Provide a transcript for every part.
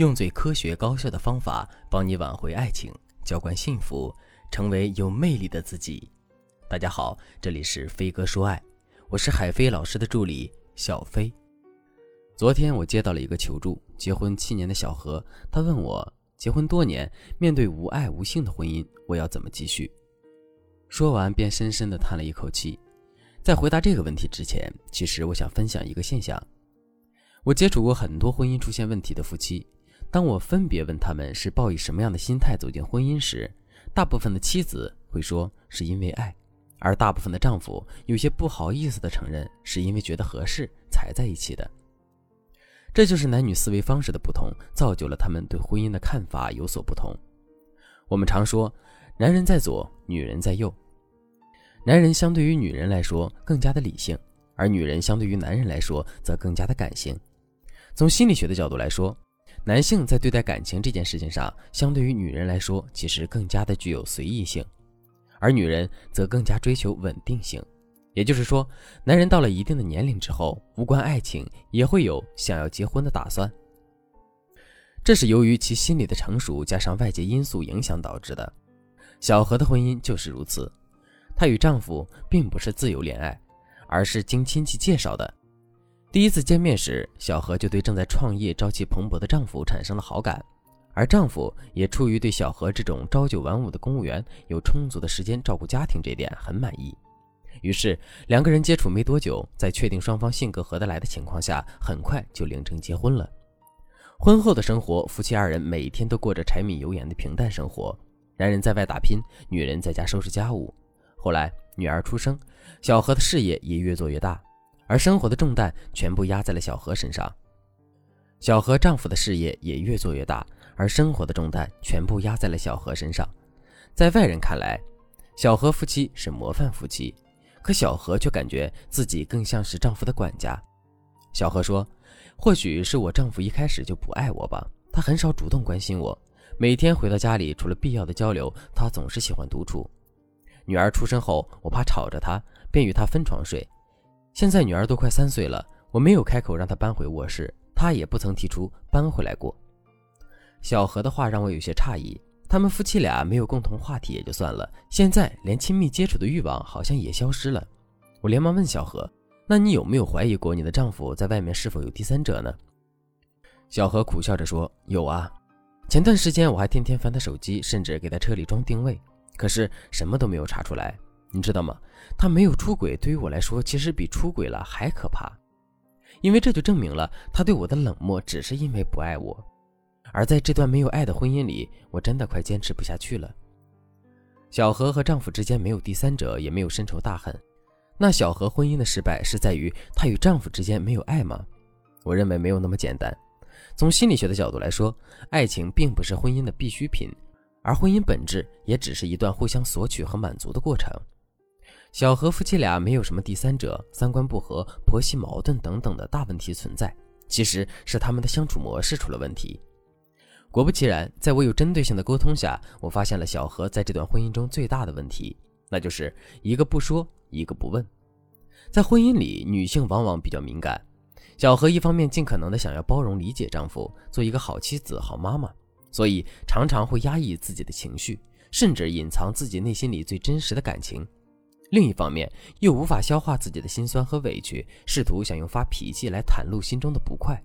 用最科学高效的方法帮你挽回爱情，浇灌幸福，成为有魅力的自己。大家好，这里是飞哥说爱，我是海飞老师的助理小飞。昨天我接到了一个求助，结婚七年的小何，他问我，结婚多年，面对无爱无性的婚姻，我要怎么继续？说完便深深地叹了一口气。在回答这个问题之前，其实我想分享一个现象，我接触过很多婚姻出现问题的夫妻。当我分别问他们是抱以什么样的心态走进婚姻时，大部分的妻子会说是因为爱，而大部分的丈夫有些不好意思地承认是因为觉得合适才在一起的。这就是男女思维方式的不同，造就了他们对婚姻的看法有所不同。我们常说，男人在左，女人在右。男人相对于女人来说更加的理性，而女人相对于男人来说则更加的感性。从心理学的角度来说。男性在对待感情这件事情上，相对于女人来说，其实更加的具有随意性，而女人则更加追求稳定性。也就是说，男人到了一定的年龄之后，无关爱情也会有想要结婚的打算。这是由于其心理的成熟加上外界因素影响导致的。小何的婚姻就是如此，她与丈夫并不是自由恋爱，而是经亲戚介绍的。第一次见面时，小何就对正在创业、朝气蓬勃的丈夫产生了好感，而丈夫也出于对小何这种朝九晚五的公务员有充足的时间照顾家庭这点很满意。于是两个人接触没多久，在确定双方性格合得来的情况下，很快就领证结婚了。婚后的生活，夫妻二人每天都过着柴米油盐的平淡生活，男人在外打拼，女人在家收拾家务。后来女儿出生，小何的事业也越做越大。而生活的重担全部压在了小何身上，小何丈夫的事业也越做越大，而生活的重担全部压在了小何身上。在外人看来，小何夫妻是模范夫妻，可小何却感觉自己更像是丈夫的管家。小何说：“或许是我丈夫一开始就不爱我吧，他很少主动关心我，每天回到家里，除了必要的交流，他总是喜欢独处。女儿出生后，我怕吵着他，便与他分床睡。”现在女儿都快三岁了，我没有开口让她搬回卧室，她也不曾提出搬回来过。小何的话让我有些诧异，他们夫妻俩没有共同话题也就算了，现在连亲密接触的欲望好像也消失了。我连忙问小何：“那你有没有怀疑过你的丈夫在外面是否有第三者呢？”小何苦笑着说：“有啊，前段时间我还天天翻他手机，甚至给他车里装定位，可是什么都没有查出来。”你知道吗？他没有出轨，对于我来说，其实比出轨了还可怕，因为这就证明了他对我的冷漠只是因为不爱我。而在这段没有爱的婚姻里，我真的快坚持不下去了。小何和丈夫之间没有第三者，也没有深仇大恨。那小何婚姻的失败是在于她与丈夫之间没有爱吗？我认为没有那么简单。从心理学的角度来说，爱情并不是婚姻的必需品，而婚姻本质也只是一段互相索取和满足的过程。小何夫妻俩没有什么第三者，三观不合、婆媳矛盾等等的大问题存在，其实是他们的相处模式出了问题。果不其然，在我有针对性的沟通下，我发现了小何在这段婚姻中最大的问题，那就是一个不说，一个不问。在婚姻里，女性往往比较敏感。小何一方面尽可能的想要包容理解丈夫，做一个好妻子、好妈妈，所以常常会压抑自己的情绪，甚至隐藏自己内心里最真实的感情。另一方面，又无法消化自己的心酸和委屈，试图想用发脾气来袒露心中的不快，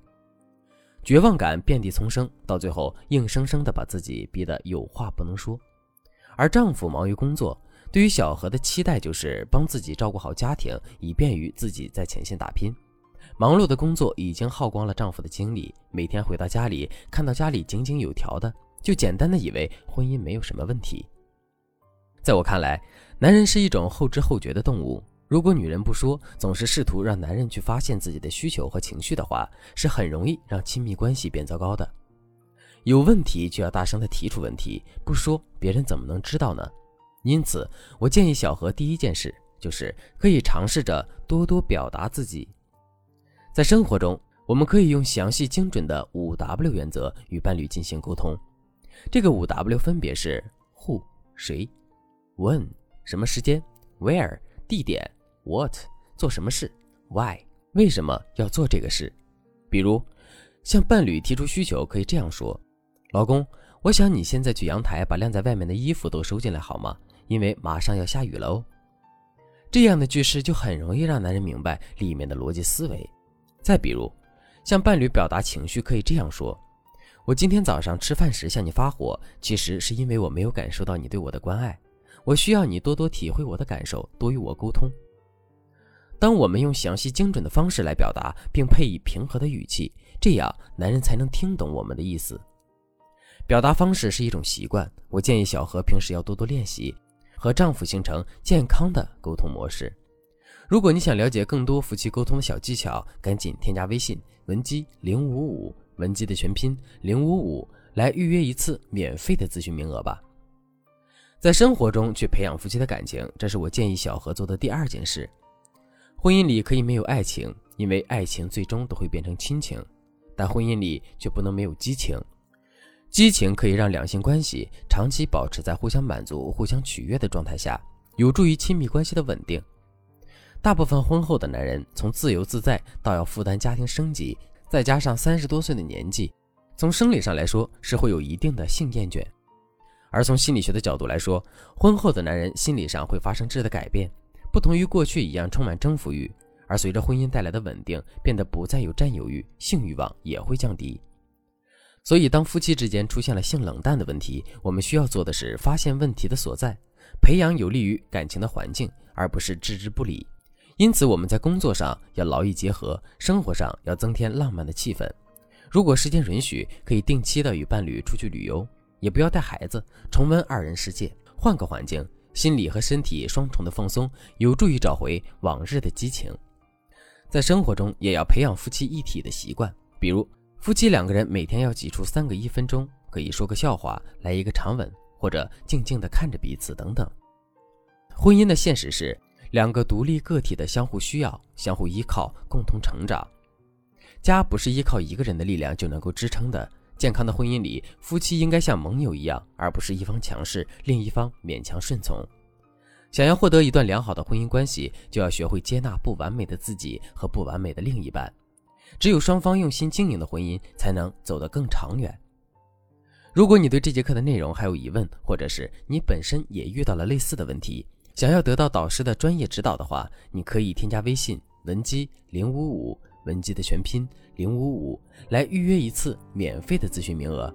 绝望感遍地丛生，到最后硬生生的把自己逼得有话不能说。而丈夫忙于工作，对于小何的期待就是帮自己照顾好家庭，以便于自己在前线打拼。忙碌的工作已经耗光了丈夫的精力，每天回到家里，看到家里井井有条的，就简单的以为婚姻没有什么问题。在我看来，男人是一种后知后觉的动物。如果女人不说，总是试图让男人去发现自己的需求和情绪的话，是很容易让亲密关系变糟糕的。有问题就要大声的提出问题，不说别人怎么能知道呢？因此，我建议小何第一件事就是可以尝试着多多表达自己。在生活中，我们可以用详细精准的五 W 原则与伴侣进行沟通。这个五 W 分别是 Who 谁。When 什么时间？Where 地点？What 做什么事？Why 为什么要做这个事？比如，向伴侣提出需求，可以这样说：“老公，我想你现在去阳台把晾在外面的衣服都收进来好吗？因为马上要下雨了哦。”这样的句式就很容易让男人明白里面的逻辑思维。再比如，向伴侣表达情绪，可以这样说：“我今天早上吃饭时向你发火，其实是因为我没有感受到你对我的关爱，我需要你多多体会我的感受，多与我沟通。”当我们用详细精准的方式来表达，并配以平和的语气，这样男人才能听懂我们的意思。表达方式是一种习惯，我建议小何平时要多多练习，和丈夫形成健康的沟通模式。如果你想了解更多夫妻沟通的小技巧，赶紧添加微信文姬零五五，文姬的全拼零五五，来预约一次免费的咨询名额吧。在生活中去培养夫妻的感情，这是我建议小何做的第二件事。婚姻里可以没有爱情，因为爱情最终都会变成亲情，但婚姻里却不能没有激情。激情可以让两性关系长期保持在互相满足、互相取悦的状态下，有助于亲密关系的稳定。大部分婚后的男人从自由自在到要负担家庭升级，再加上三十多岁的年纪，从生理上来说是会有一定的性厌倦。而从心理学的角度来说，婚后的男人心理上会发生质的改变。不同于过去一样充满征服欲，而随着婚姻带来的稳定，变得不再有占有欲，性欲望也会降低。所以，当夫妻之间出现了性冷淡的问题，我们需要做的是发现问题的所在，培养有利于感情的环境，而不是置之不理。因此，我们在工作上要劳逸结合，生活上要增添浪漫的气氛。如果时间允许，可以定期的与伴侣出去旅游，也不要带孩子，重温二人世界，换个环境。心理和身体双重的放松，有助于找回往日的激情。在生活中，也要培养夫妻一体的习惯，比如夫妻两个人每天要挤出三个一分钟，可以说个笑话，来一个长吻，或者静静地看着彼此等等。婚姻的现实是两个独立个体的相互需要、相互依靠、共同成长。家不是依靠一个人的力量就能够支撑的。健康的婚姻里，夫妻应该像盟友一样，而不是一方强势，另一方勉强顺从。想要获得一段良好的婚姻关系，就要学会接纳不完美的自己和不完美的另一半。只有双方用心经营的婚姻，才能走得更长远。如果你对这节课的内容还有疑问，或者是你本身也遇到了类似的问题，想要得到导师的专业指导的话，你可以添加微信文姬零五五。文姬的全拼零五五，来预约一次免费的咨询名额。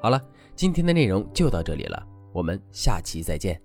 好了，今天的内容就到这里了，我们下期再见。